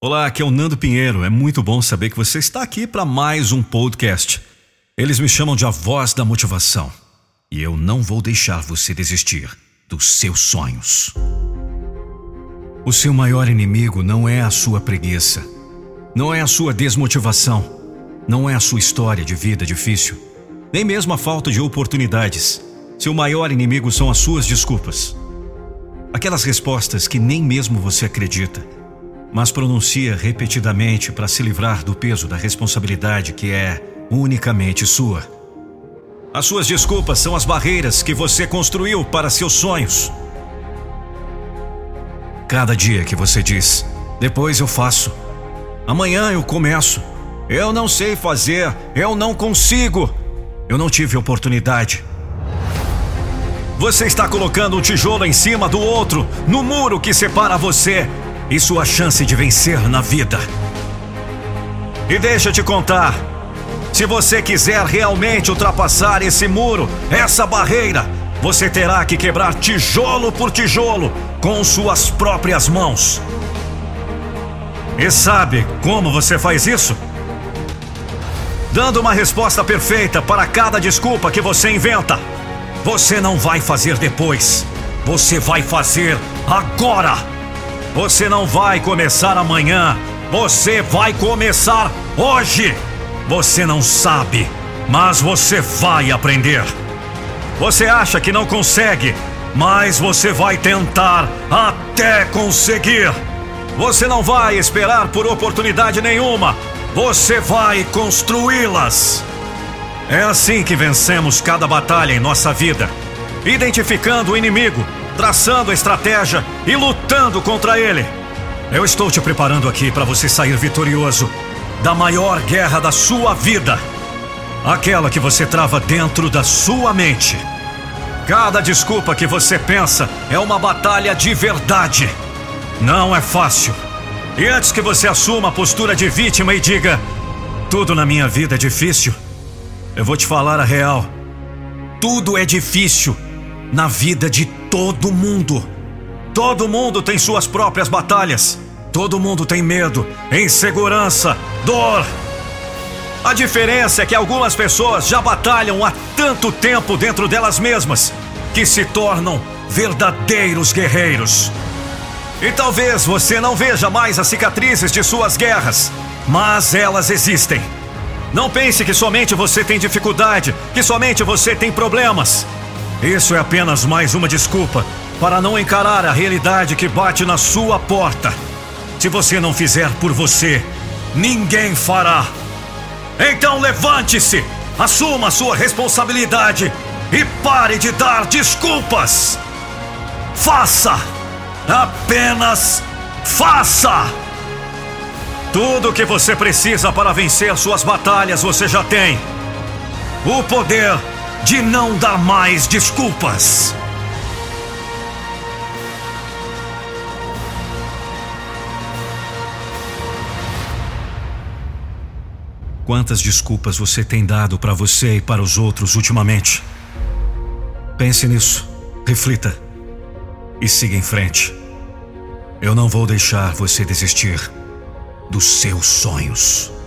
Olá, aqui é o Nando Pinheiro. É muito bom saber que você está aqui para mais um podcast. Eles me chamam de a voz da motivação. E eu não vou deixar você desistir dos seus sonhos. O seu maior inimigo não é a sua preguiça, não é a sua desmotivação, não é a sua história de vida difícil, nem mesmo a falta de oportunidades. Seu maior inimigo são as suas desculpas. Aquelas respostas que nem mesmo você acredita mas pronuncia repetidamente para se livrar do peso da responsabilidade que é unicamente sua. As suas desculpas são as barreiras que você construiu para seus sonhos. Cada dia que você diz, depois eu faço, amanhã eu começo, eu não sei fazer, eu não consigo, eu não tive oportunidade. Você está colocando um tijolo em cima do outro, no muro que separa você e sua chance de vencer na vida. E deixa eu te contar: se você quiser realmente ultrapassar esse muro, essa barreira, você terá que quebrar tijolo por tijolo com suas próprias mãos. E sabe como você faz isso? Dando uma resposta perfeita para cada desculpa que você inventa. Você não vai fazer depois, você vai fazer agora. Você não vai começar amanhã, você vai começar hoje. Você não sabe, mas você vai aprender. Você acha que não consegue, mas você vai tentar até conseguir. Você não vai esperar por oportunidade nenhuma, você vai construí-las. É assim que vencemos cada batalha em nossa vida, identificando o inimigo traçando a estratégia e lutando contra ele. Eu estou te preparando aqui para você sair vitorioso da maior guerra da sua vida aquela que você trava dentro da sua mente. Cada desculpa que você pensa é uma batalha de verdade. Não é fácil. E antes que você assuma a postura de vítima e diga: tudo na minha vida é difícil, eu vou te falar a real. Tudo é difícil na vida de todo mundo. Todo mundo tem suas próprias batalhas. Todo mundo tem medo, insegurança, dor. A diferença é que algumas pessoas já batalham há tanto tempo dentro delas mesmas que se tornam verdadeiros guerreiros. E talvez você não veja mais as cicatrizes de suas guerras, mas elas existem. Não pense que somente você tem dificuldade, que somente você tem problemas. Isso é apenas mais uma desculpa para não encarar a realidade que bate na sua porta. Se você não fizer por você, ninguém fará. Então levante-se, assuma sua responsabilidade e pare de dar desculpas. Faça! Apenas faça! Tudo o que você precisa para vencer suas batalhas você já tem. O poder de não dar mais desculpas. Quantas desculpas você tem dado para você e para os outros ultimamente? Pense nisso, reflita e siga em frente. Eu não vou deixar você desistir dos seus sonhos.